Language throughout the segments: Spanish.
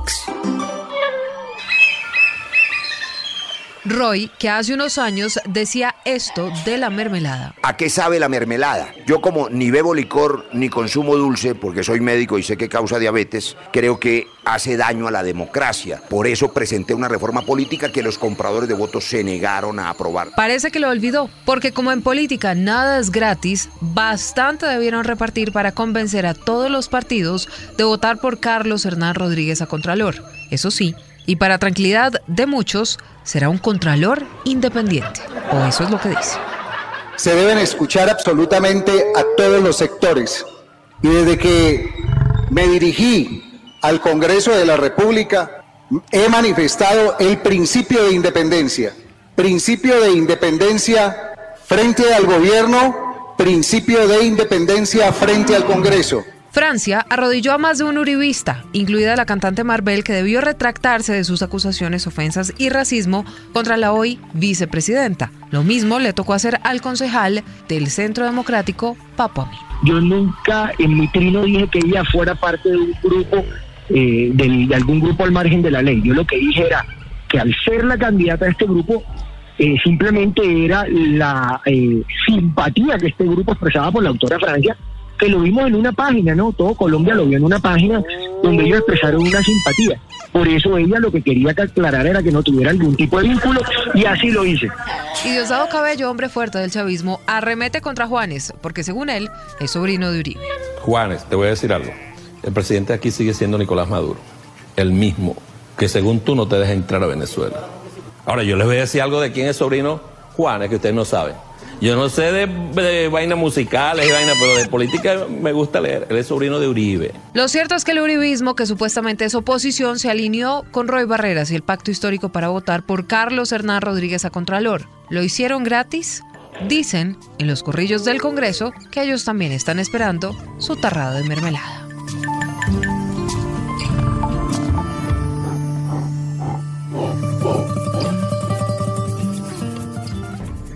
Boombox. Roy, que hace unos años decía esto de la mermelada. ¿A qué sabe la mermelada? Yo como ni bebo licor ni consumo dulce, porque soy médico y sé que causa diabetes, creo que hace daño a la democracia. Por eso presenté una reforma política que los compradores de votos se negaron a aprobar. Parece que lo olvidó, porque como en política nada es gratis, bastante debieron repartir para convencer a todos los partidos de votar por Carlos Hernán Rodríguez a Contralor. Eso sí, y para tranquilidad de muchos, será un contralor independiente. O eso es lo que dice. Se deben escuchar absolutamente a todos los sectores. Y desde que me dirigí al Congreso de la República, he manifestado el principio de independencia. Principio de independencia frente al gobierno, principio de independencia frente al Congreso. Francia arrodilló a más de un uribista, incluida la cantante Marvel, que debió retractarse de sus acusaciones, ofensas y racismo contra la hoy vicepresidenta. Lo mismo le tocó hacer al concejal del Centro Democrático, Papo Yo nunca en mi trino dije que ella fuera parte de un grupo, eh, de, algún grupo al margen de la ley. Yo lo que dije era que al ser la candidata de este grupo, eh, simplemente era la eh, simpatía que este grupo expresaba por la autora Francia que lo vimos en una página, ¿no? Todo Colombia lo vio en una página donde ellos expresaron una simpatía. Por eso ella lo que quería que aclarar era que no tuviera algún tipo de vínculo y así lo hice. Y Diosdado Cabello, hombre fuerte del chavismo, arremete contra Juanes, porque según él es sobrino de Uribe. Juanes, te voy a decir algo. El presidente aquí sigue siendo Nicolás Maduro, el mismo, que según tú no te deja entrar a Venezuela. Ahora, yo les voy a decir algo de quién es sobrino Juanes, que ustedes no saben. Yo no sé de, vainas musicales y vainas, pero de política me gusta leer. Él es sobrino de Uribe. Lo cierto es que el uribismo, que supuestamente es oposición, se alineó con Roy Barreras y el pacto histórico para votar por Carlos Hernán Rodríguez a Contralor. ¿Lo hicieron gratis? Dicen en los corrillos del Congreso que ellos también están esperando su tarrado de mermelada.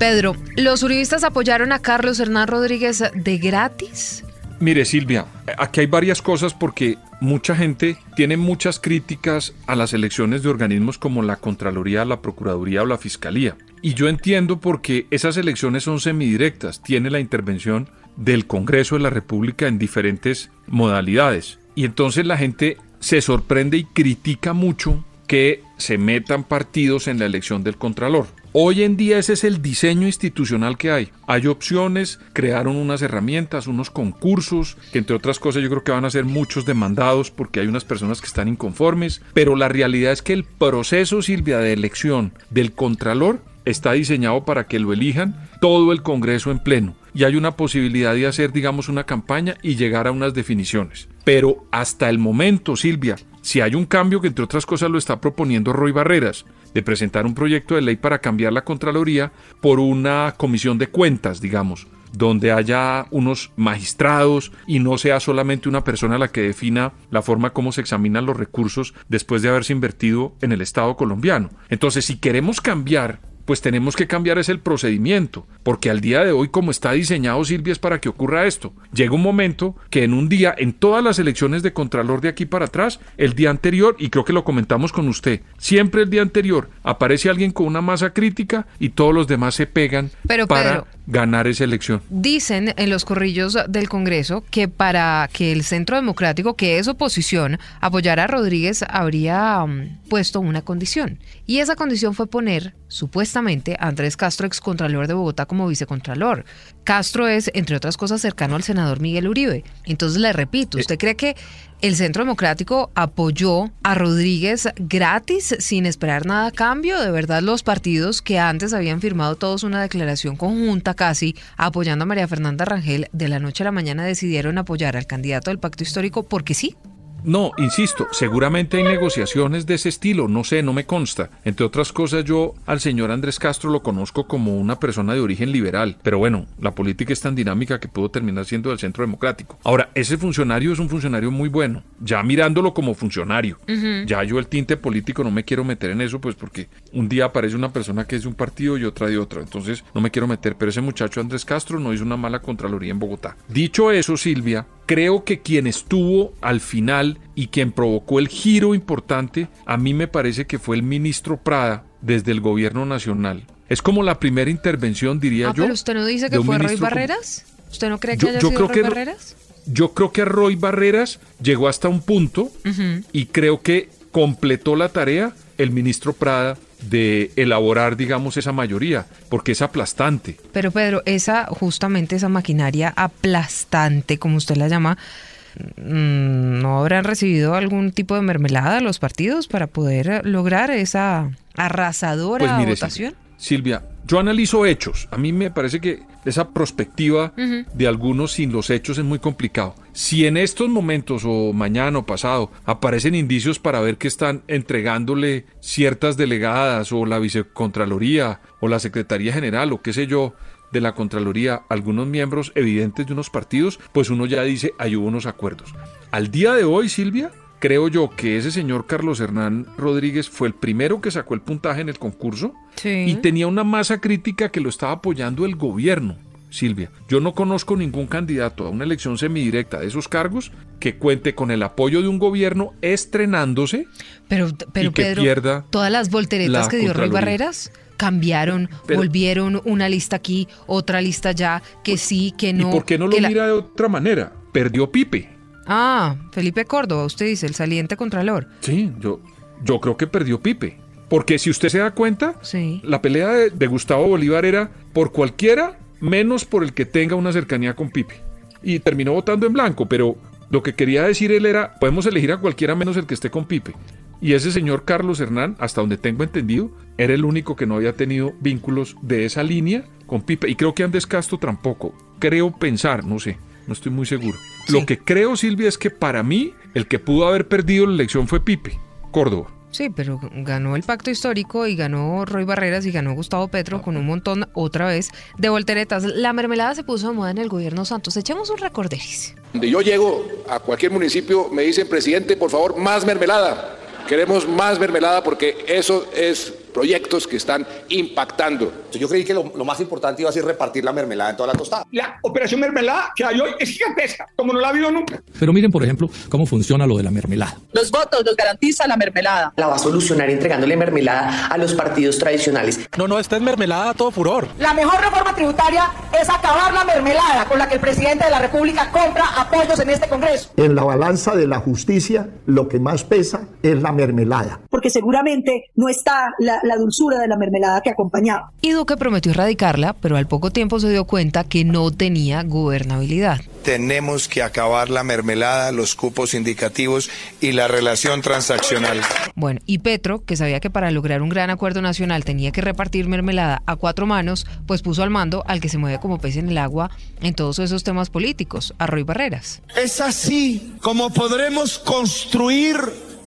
Pedro, ¿los uribistas apoyaron a Carlos Hernán Rodríguez de gratis? Mire Silvia, aquí hay varias cosas porque mucha gente tiene muchas críticas a las elecciones de organismos como la Contraloría, la Procuraduría o la Fiscalía. Y yo entiendo porque esas elecciones son semidirectas, tiene la intervención del Congreso de la República en diferentes modalidades. Y entonces la gente se sorprende y critica mucho que se metan partidos en la elección del Contralor. Hoy en día ese es el diseño institucional que hay. Hay opciones, crearon unas herramientas, unos concursos, que entre otras cosas yo creo que van a ser muchos demandados porque hay unas personas que están inconformes, pero la realidad es que el proceso, Silvia, de elección del Contralor está diseñado para que lo elijan todo el Congreso en pleno y hay una posibilidad de hacer, digamos, una campaña y llegar a unas definiciones. Pero hasta el momento, Silvia, si hay un cambio que entre otras cosas lo está proponiendo Roy Barreras, de presentar un proyecto de ley para cambiar la Contraloría por una comisión de cuentas, digamos, donde haya unos magistrados y no sea solamente una persona la que defina la forma como se examinan los recursos después de haberse invertido en el Estado colombiano. Entonces, si queremos cambiar pues tenemos que cambiar ese el procedimiento, porque al día de hoy como está diseñado Silvia es para que ocurra esto. Llega un momento que en un día, en todas las elecciones de Contralor de aquí para atrás, el día anterior, y creo que lo comentamos con usted, siempre el día anterior aparece alguien con una masa crítica y todos los demás se pegan para ganar esa elección. Dicen en los corrillos del Congreso que para que el Centro Democrático, que es oposición, apoyara a Rodríguez, habría um, puesto una condición. Y esa condición fue poner, supuestamente, a Andrés Castro, excontralor de Bogotá, como vicecontralor. Castro es, entre otras cosas, cercano al senador Miguel Uribe. Entonces le repito, ¿usted cree que el Centro Democrático apoyó a Rodríguez gratis, sin esperar nada a cambio? ¿De verdad los partidos que antes habían firmado todos una declaración conjunta casi apoyando a María Fernanda Rangel, de la noche a la mañana decidieron apoyar al candidato del pacto histórico porque sí? No, insisto, seguramente hay negociaciones de ese estilo, no sé, no me consta. Entre otras cosas, yo al señor Andrés Castro lo conozco como una persona de origen liberal, pero bueno, la política es tan dinámica que pudo terminar siendo del centro democrático. Ahora, ese funcionario es un funcionario muy bueno, ya mirándolo como funcionario. Ya yo el tinte político no me quiero meter en eso, pues porque un día aparece una persona que es de un partido y otra de otro, entonces no me quiero meter, pero ese muchacho Andrés Castro no hizo una mala Contraloría en Bogotá. Dicho eso, Silvia, creo que quien estuvo al final y quien provocó el giro importante, a mí me parece que fue el ministro Prada desde el gobierno nacional. Es como la primera intervención, diría Ah, yo. pero usted no dice que fue Roy Barreras. ¿Usted no cree que Yo- haya yo sido creo Roy que- Barreras? Yo creo que Roy Barreras llegó hasta un punto y creo que completó la tarea el ministro Prada de elaborar, digamos, esa mayoría, porque es aplastante. Pero Pedro, esa justamente esa maquinaria aplastante, como usted la llama, mm, ¿no habrán recibido algún tipo de mermelada los partidos para poder lograr esa arrasadora Pues mire, votación? Silvia, yo analizo hechos. A mí me parece que esa perspectiva de algunos sin los hechos es muy complicado. Si en estos momentos o mañana o pasado aparecen indicios para ver que están entregándole ciertas delegadas o la vicecontraloría o la secretaría general o qué sé yo de la Contraloría algunos miembros evidentes de unos partidos, pues uno ya dice, hay hubo unos acuerdos. Al día de hoy, Silvia, creo yo que ese señor Carlos Hernán Rodríguez fue el primero que sacó el puntaje en el concurso Sí. y tenía una masa crítica que lo estaba apoyando el gobierno. Silvia, yo no conozco ningún candidato a una elección semidirecta de esos cargos que cuente con el apoyo de un gobierno estrenándose. Pero, pero y que Pedro, pierda todas las volteretas la que dio Roy. Barreras cambiaron, Pero- volvieron una lista aquí, otra lista allá, que sí, que no. ¿Y por qué no lo la- mira de otra manera? Perdió Pipe. Ah, Felipe Córdoba, usted dice, el saliente contralor. Sí, yo, yo creo que perdió Pipe. Porque si usted se da cuenta, Sí. la pelea de, de Gustavo Bolívar era por cualquiera menos por el que tenga una cercanía con Pipe. Y terminó votando en blanco, pero lo que quería decir él era, podemos elegir a cualquiera menos el que esté con Pipe. Y ese señor Carlos Hernán, hasta donde tengo entendido, era el único que no había tenido vínculos de esa línea con Pipe. Y creo que Andrés Castro tampoco. Creo pensar, no sé, no estoy muy seguro. Lo que creo, Silvia, es que para mí el que pudo haber perdido la elección fue Pipe, Córdoba. Sí, pero ganó el pacto histórico y ganó Roy Barreras y ganó Gustavo Petro con un montón otra vez de volteretas. La mermelada se puso de moda en el gobierno Santos. Echemos un recorderis. Donde yo llego a cualquier municipio, me dicen, presidente, por favor, más mermelada. Queremos más mermelada porque eso es proyectos que están impactando. Yo creí que lo, lo más importante iba a ser repartir la mermelada en toda la tostada. La operación mermelada que hay hoy es gigantesca, como no la ha habido nunca. Pero miren, por ejemplo, cómo funciona lo de la mermelada. Los votos los garantiza la mermelada. La va a solucionar entregándole mermelada a los partidos tradicionales. No, no, esta es mermelada a todo furor. La mejor reforma tributaria es acabar la mermelada con la que el presidente de la República compra apoyos en este Congreso. En la balanza de la justicia, lo que más pesa es la mermelada. Porque seguramente no está la, la dulzura de la mermelada que acompañaba. Y Duque prometió erradicarla, pero al poco tiempo se dio cuenta que no tenía gobernabilidad. Tenemos que acabar la mermelada, los cupos indicativos y la relación transaccional. Bueno, y Petro, que sabía que para lograr un gran acuerdo nacional tenía que repartir mermelada a cuatro manos, pues puso al mando al que se mueve como pez en el agua en todos esos temas políticos, a Roy Barreras. Es así como podremos construir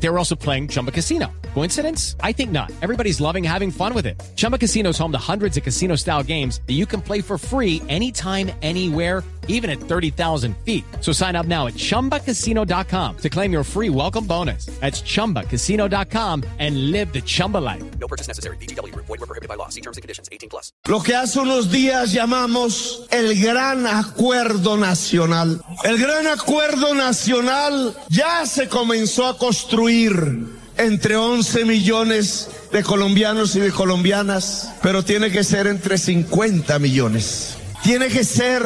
They were also playing Chumba Casino. Coincidence? I think not. Everybody's loving having fun with it. Chumba Casino is home to hundreds of casino style games that you can play for free anytime, anywhere, even at 30,000 feet. So sign up now at chumbacasino.com to claim your free welcome bonus. That's chumbacasino.com and live the Chumba life. No purchase necessary. BGW. Void were prohibited by law. See terms and conditions. 18 plus. lo que hace unos días llamamos el Gran Acuerdo Nacional. El Gran Acuerdo Nacional ya se comenzó a construir entre 11 millones de colombianos y de colombianas, pero tiene que ser entre 50 millones. Tiene que ser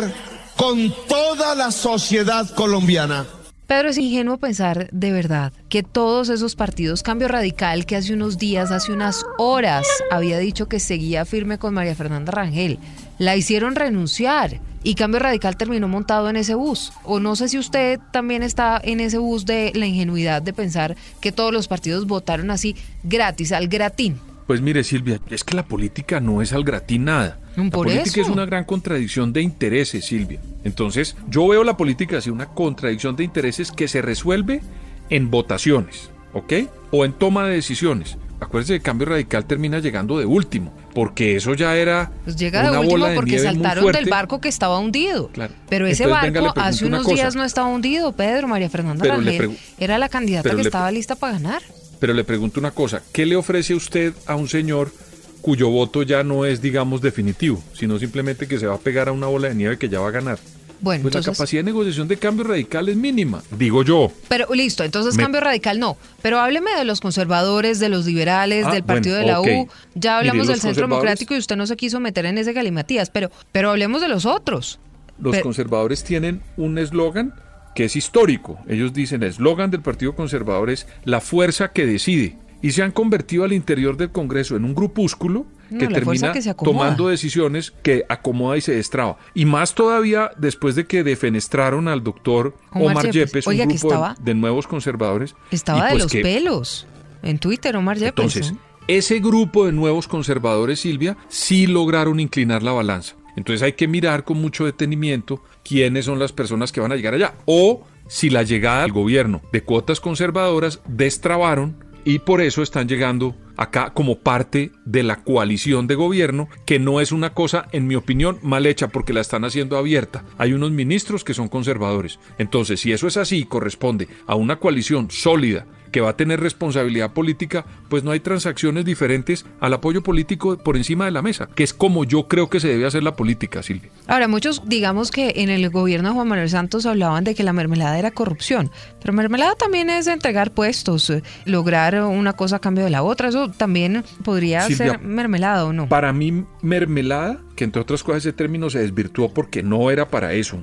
con toda la sociedad colombiana. Pedro, es ingenuo pensar de verdad que todos esos partidos, Cambio Radical, que hace unos días, hace unas horas, había dicho que seguía firme con María Fernanda Rangel, la hicieron renunciar y Cambio Radical terminó montado en ese bus. O no sé si usted también está en ese bus de la ingenuidad de pensar que todos los partidos votaron así gratis, al gratín. Pues mire, Silvia, es que la política no es al gratín nada. La por política eso. es una gran contradicción de intereses, Silvia. Entonces, yo veo la política así, una contradicción de intereses que se resuelve en votaciones, ¿ok? O en toma de decisiones. Acuérdense que Cambio Radical termina llegando de último, porque eso ya era Pues llega una de último bola de porque saltaron del barco que estaba hundido. Claro. Pero ese Entonces, barco hace una unos días no estaba hundido, Pedro. María Fernanda Pero Rangel era la candidata que estaba lista para ganar. Pero le pregunto una cosa, ¿qué le ofrece usted a un señor cuyo voto ya no es, digamos, definitivo, sino simplemente que se va a pegar a una bola de nieve que ya va a ganar? Bueno, Pues la entonces- capacidad de negociación de cambio radical es mínima, digo yo. Pero listo, entonces Me- cambio radical no. Pero hábleme de los conservadores, de los liberales, Ah, del partido bueno, de la. U. Ya hablamos Mire, del Centro Democrático y usted no se quiso meter en ese galimatías, pero, pero hablemos de los otros. Los Pero- conservadores tienen un eslogan que es histórico. Ellos dicen, el eslogan del Partido Conservador es la fuerza que decide. Y se han convertido al interior del Congreso en un grupúsculo No, que termina que tomando decisiones que acomoda y se destraba. Y más todavía después de que defenestraron al doctor Omar Omar, Yepes. Yepes, Oiga, un grupo de- estaba- de, nuevos conservadores. Estaba de pues los que- pelos. En Twitter, Omar Yepes. entonces, ese grupo de nuevos conservadores, Silvia, sí lograron inclinar la balanza. Entonces hay que mirar con mucho detenimiento quiénes son las personas que van a llegar allá. O si la llegada al gobierno de cuotas conservadoras destrabaron y por eso están llegando acá como parte de la coalición de gobierno, que no es una cosa, en mi opinión, mal hecha porque la están haciendo abierta. Hay unos ministros que son conservadores. Entonces, si eso es así corresponde a una coalición sólida que va a tener responsabilidad política, pues no hay transacciones diferentes al apoyo político por encima de la mesa, que es como yo creo que se debe hacer la política, Silvia. Ahora, muchos, digamos que en el gobierno de Juan Manuel Santos hablaban de que la mermelada era corrupción, pero mermelada también es entregar puestos, eh, lograr una cosa a cambio de la otra, eso también podría Silvia, ser mermelada o no. Para mí, mermelada, que entre otras cosas ese término se desvirtuó porque no era para eso.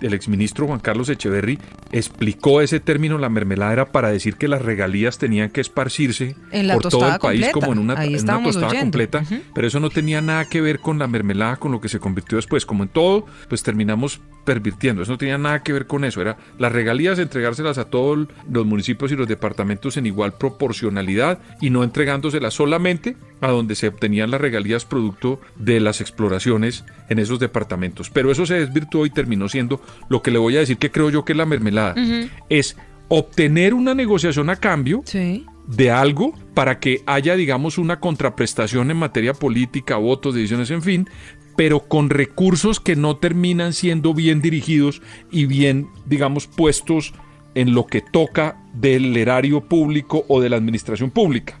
El exministro Juan Carlos Echeverry explicó ese término, la mermelada era para decir que las regalías tenían que esparcirse por todo el país completa. como en una, en una tostada oyendo. completa, pero eso no tenía nada que ver con la mermelada, con lo que se convirtió después. Como en todo, pues terminamos pervirtiendo. Eso no tenía nada que ver con eso. Era las regalías, entregárselas a todos los municipios y los departamentos en igual proporcionalidad y no entregándoselas solamente a donde se obtenían las regalías producto de las exploraciones en esos departamentos. Pero eso se desvirtuó y terminó siendo lo que le voy a decir que creo yo que es la mermelada. Es obtener una negociación a cambio Sí. de algo para que haya, digamos, una contraprestación en materia política, votos, decisiones, en fin, pero con recursos que no terminan siendo bien dirigidos y bien, digamos, puestos en lo que toca del erario público o de la administración pública.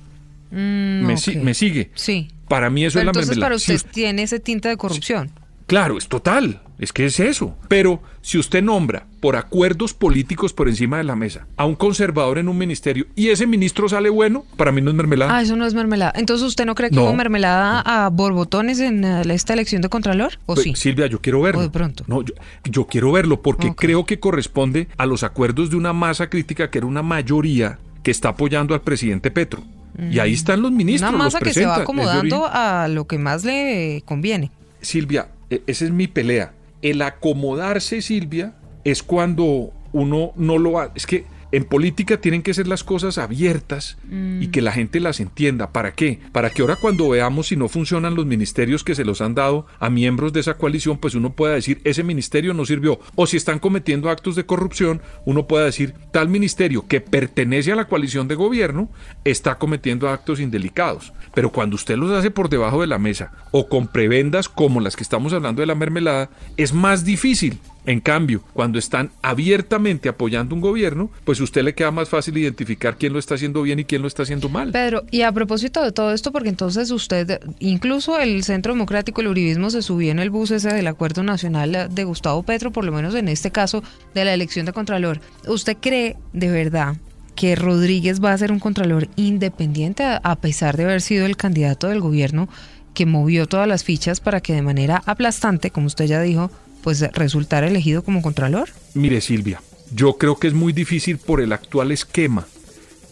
Mm, me, ok. si- me sigue? Sí. Para mí eso Pero es la entonces mermelada. para Si usted tiene ese tinte de corrupción. Claro, es total. Es que es eso. Pero si usted nombra por acuerdos políticos por encima de la mesa a un conservador en un ministerio y ese ministro sale bueno, para mí no es mermelada. Ah, eso no es mermelada. Entonces, ¿usted no cree que No. hubo mermelada a borbotones en eh, esta elección de Contralor? ¿O Pues, sí? Silvia, yo quiero verlo. O de pronto. No, yo, yo quiero verlo porque creo que corresponde a los acuerdos de una masa crítica que era una mayoría que está apoyando al presidente Petro. Y ahí están los ministros. Mm. Una los masa que se va acomodando a lo que más le conviene. Silvia, e- esa es mi pelea. El acomodarse, Silvia, es cuando uno no lo ha... Es que en política tienen que ser las cosas abiertas y que la gente las entienda. ¿Para qué? Para que ahora cuando veamos si no funcionan los ministerios que se los han dado a miembros de esa coalición, pues uno pueda decir, ese ministerio no sirvió. O si están cometiendo actos de corrupción, uno pueda decir, tal ministerio que pertenece a la coalición de gobierno está cometiendo actos indelicados. Pero cuando usted los hace por debajo de la mesa o con prebendas como las que estamos hablando de la mermelada, es más difícil. En cambio, cuando están abiertamente apoyando un gobierno, pues usted le queda más fácil identificar quién lo está haciendo bien y quién lo está haciendo mal. Pedro, y a propósito de todo esto, porque entonces usted, incluso el Centro Democrático, el Uribismo, se subió en el bus ese del Acuerdo Nacional de Gustavo Petro, por lo menos en este caso de la elección de Contralor. ¿Usted cree de verdad que Rodríguez va a ser un Contralor independiente a pesar de haber sido el candidato del gobierno que movió todas las fichas para que de manera aplastante, como usted ya dijo, pues resultara elegido como Contralor? Mire Silvia, yo creo que es muy difícil por el actual esquema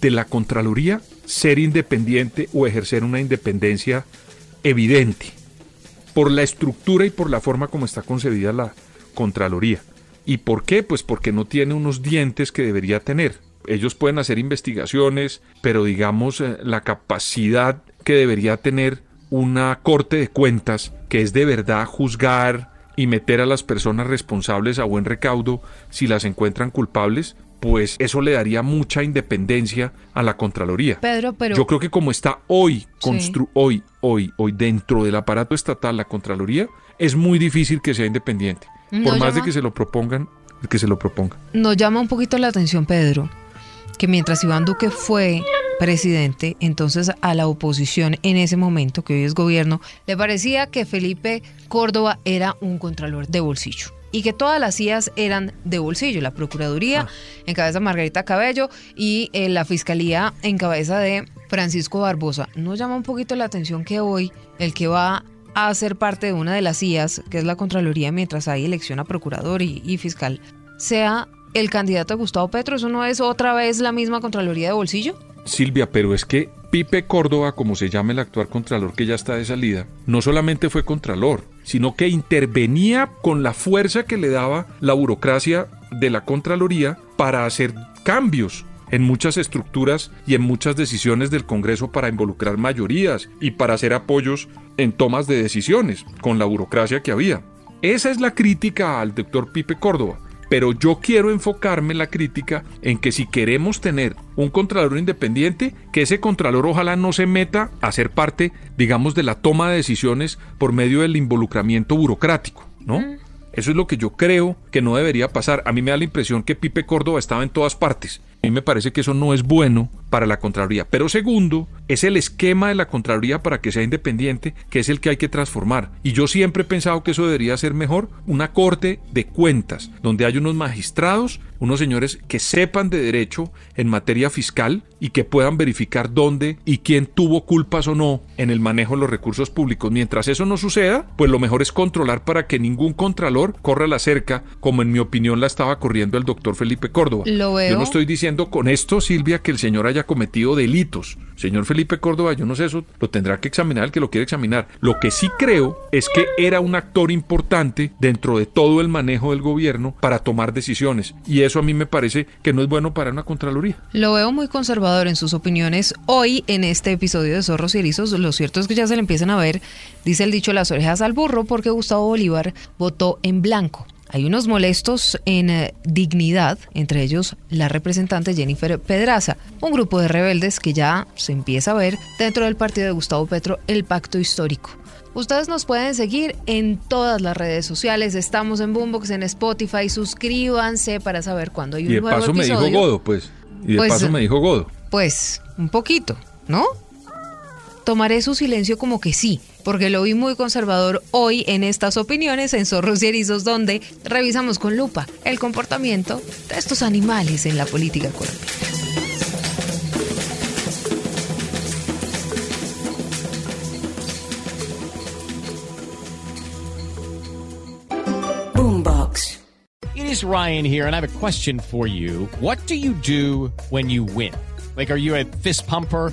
de la Contraloría ser independiente o ejercer una independencia evidente por la estructura y por la forma como está concebida la Contraloría. ¿Y por qué? Pues porque no tiene unos dientes que debería tener. Ellos pueden hacer investigaciones, pero digamos eh, la capacidad que debería tener una corte de cuentas que es de verdad juzgar y meter a las personas responsables a buen recaudo si las encuentran culpables, pues eso le daría mucha independencia a la Contraloría. Pedro, pero... Yo creo que como está hoy, Sí. constru hoy, hoy, hoy dentro del aparato estatal la Contraloría, es muy difícil que sea independiente. No Por más de que se lo propongan, que se lo propongan. Nos llama un poquito la atención, Pedro, que mientras Iván Duque fue presidente, entonces a la oposición en ese momento, que hoy es gobierno, le parecía que Felipe Córdoba era un contralor de bolsillo. Y que todas las CIAs eran de bolsillo, la Procuraduría en cabeza de Margarita Cabello y eh, la Fiscalía en cabeza de Francisco Barbosa. Nos llama un poquito la atención que hoy el que va a ser parte de una de las CIAs, que es la Contraloría, mientras hay elección a procurador y, y fiscal, sea el candidato Gustavo Petro. ¿Eso no es otra vez la misma Contraloría de bolsillo? Silvia, pero es que Pipe Córdoba, como se llama el actual contralor que ya está de salida, no solamente fue contralor, sino que intervenía con la fuerza que le daba la burocracia de la Contraloría para hacer cambios en muchas estructuras y en muchas decisiones del Congreso para involucrar mayorías y para hacer apoyos en tomas de decisiones con la burocracia que había. Esa es la crítica al doctor Pipe Córdoba. Pero yo quiero enfocarme la crítica en que si queremos tener un contralor independiente, que ese contralor ojalá no se meta a ser parte, digamos, de la toma de decisiones por medio del involucramiento burocrático, ¿no? Eso es lo que yo creo que no debería pasar. A mí me da la impresión que Pipe Córdoba estaba en todas partes. A mí me parece que eso no es bueno para la Contraloría. Pero segundo, es el esquema de la Contraloría para que sea independiente, que es el que hay que transformar. Y yo siempre he pensado que eso debería ser mejor una corte de cuentas, donde hay unos magistrados, unos señores que sepan de derecho en materia fiscal y que puedan verificar dónde y quién tuvo culpas o no en el manejo de los recursos públicos. Mientras eso no suceda, pues lo mejor es controlar para que ningún contralor corra la cerca, como en mi opinión la estaba corriendo el doctor Felipe Córdoba. Lo veo. Yo no estoy diciendo con esto, Silvia, que el señor haya cometido delitos. Señor Felipe Córdoba, yo no sé eso, lo tendrá que examinar el que lo quiere examinar. Lo que sí creo es que era un actor importante dentro de todo el manejo del gobierno para tomar decisiones. Y eso a mí me parece que no es bueno para una Contraloría. Lo veo muy conservador en sus opiniones. Hoy, en este episodio de Zorros y Erizos, lo cierto es que ya se le empiezan a ver, dice el dicho, las orejas al burro, porque Gustavo Bolívar votó en blanco. Hay unos molestos en eh, dignidad, entre ellos la representante Jennifer Pedraza, un grupo de rebeldes que ya se empieza a ver dentro del partido de Gustavo Petro el pacto histórico. Ustedes nos pueden seguir en todas las redes sociales. Estamos en Boombox, en Spotify. Suscríbanse para saber cuándo hay un Y de nuevo paso me episodio. dijo Godo, pues. Y de Pues, paso me dijo Godo. Pues, un poquito, ¿no? Tomaré su silencio como que sí, porque lo vi muy conservador hoy en estas opiniones en Zorros y Erizos, donde revisamos con lupa el comportamiento de estos animales en la política colombiana. Boombox. It is Ryan here, and I have a question for you. What do you do when you win? Like, are you a fist pumper?